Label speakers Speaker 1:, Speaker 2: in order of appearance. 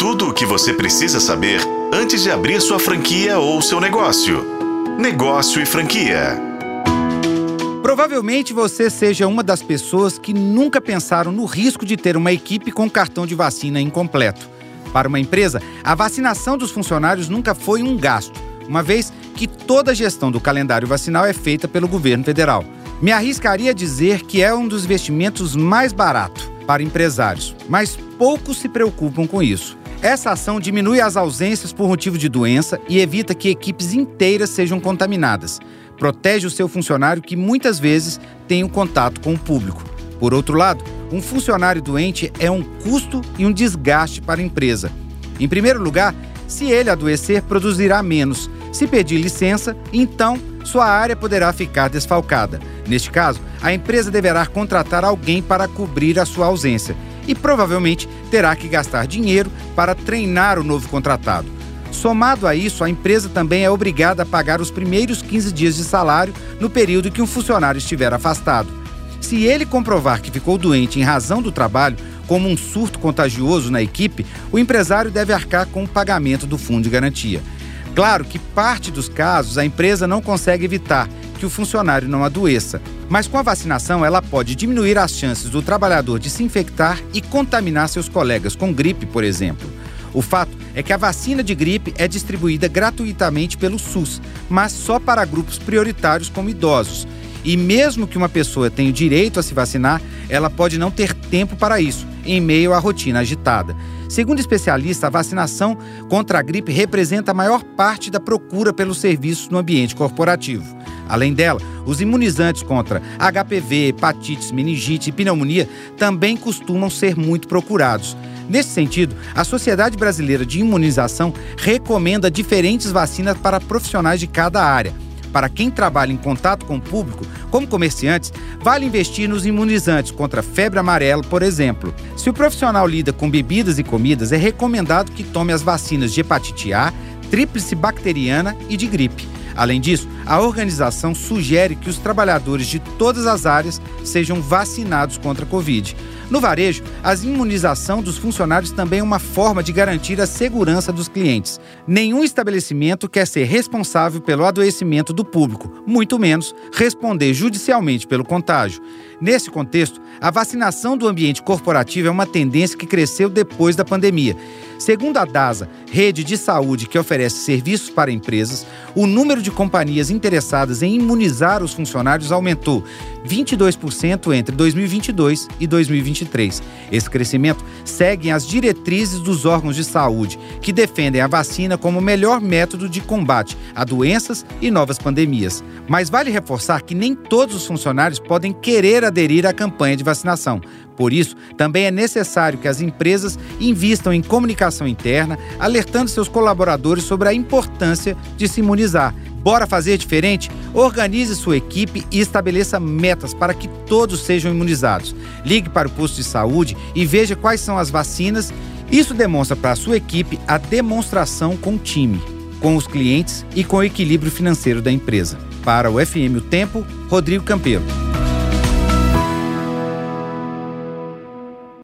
Speaker 1: Tudo o que você precisa saber antes de abrir sua franquia ou seu negócio. Negócio e franquia.
Speaker 2: Provavelmente você seja uma das pessoas que nunca pensaram no risco de ter uma equipe com cartão de vacina incompleto. Para uma empresa, a vacinação dos funcionários nunca foi um gasto, uma vez que toda a gestão do calendário vacinal é feita pelo governo federal. Me arriscaria a dizer que é um dos investimentos mais baratos para empresários, mas poucos se preocupam com isso. Essa ação diminui as ausências por motivo de doença e evita que equipes inteiras sejam contaminadas. Protege o seu funcionário que muitas vezes tem um contato com o público. Por outro lado, um funcionário doente é um custo e um desgaste para a empresa. Em primeiro lugar, se ele adoecer, produzirá menos. Se pedir licença, então sua área poderá ficar desfalcada. Neste caso, a empresa deverá contratar alguém para cobrir a sua ausência e provavelmente terá que gastar dinheiro para treinar o novo contratado. Somado a isso, a empresa também é obrigada a pagar os primeiros 15 dias de salário no período que um funcionário estiver afastado. Se ele comprovar que ficou doente em razão do trabalho, como um surto contagioso na equipe, o empresário deve arcar com o pagamento do fundo de garantia. Claro que parte dos casos a empresa não consegue evitar que o funcionário não adoeça, mas com a vacinação ela pode diminuir as chances do trabalhador de se infectar e contaminar seus colegas com gripe, por exemplo. O fato é que a vacina de gripe é distribuída gratuitamente pelo SUS, mas só para grupos prioritários como idosos. E mesmo que uma pessoa tenha o direito a se vacinar, ela pode não ter tempo para isso, em meio à rotina agitada. Segundo especialistas, a vacinação contra a gripe representa a maior parte da procura pelos serviços no ambiente corporativo. Além dela, os imunizantes contra HPV, hepatites, meningite e pneumonia também costumam ser muito procurados. Nesse sentido, a Sociedade Brasileira de Imunização recomenda diferentes vacinas para profissionais de cada área para quem trabalha em contato com o público, como comerciantes, vale investir nos imunizantes contra febre amarela, por exemplo. Se o profissional lida com bebidas e comidas, é recomendado que tome as vacinas de hepatite A, tríplice bacteriana e de gripe. Além disso, a organização sugere que os trabalhadores de todas as áreas sejam vacinados contra a Covid. No varejo, a imunização dos funcionários também é uma forma de garantir a segurança dos clientes. Nenhum estabelecimento quer ser responsável pelo adoecimento do público, muito menos responder judicialmente pelo contágio. Nesse contexto, a vacinação do ambiente corporativo é uma tendência que cresceu depois da pandemia. Segundo a DASA, rede de saúde que oferece serviços para empresas, o número de companhias interessadas em imunizar os funcionários aumentou 22% entre 2022 e 2023. Esse crescimento segue as diretrizes dos órgãos de saúde, que defendem a vacina como o melhor método de combate a doenças e novas pandemias. Mas vale reforçar que nem todos os funcionários podem querer aderir à campanha de vacinação. Por isso, também é necessário que as empresas invistam em comunicação interna, alertando seus colaboradores sobre a importância de se imunizar. Bora fazer diferente? Organize sua equipe e estabeleça metas para que todos sejam imunizados. Ligue para o posto de saúde e veja quais são as vacinas. Isso demonstra para a sua equipe a demonstração com o time, com os clientes e com o equilíbrio financeiro da empresa. Para o FM O Tempo, Rodrigo Campelo.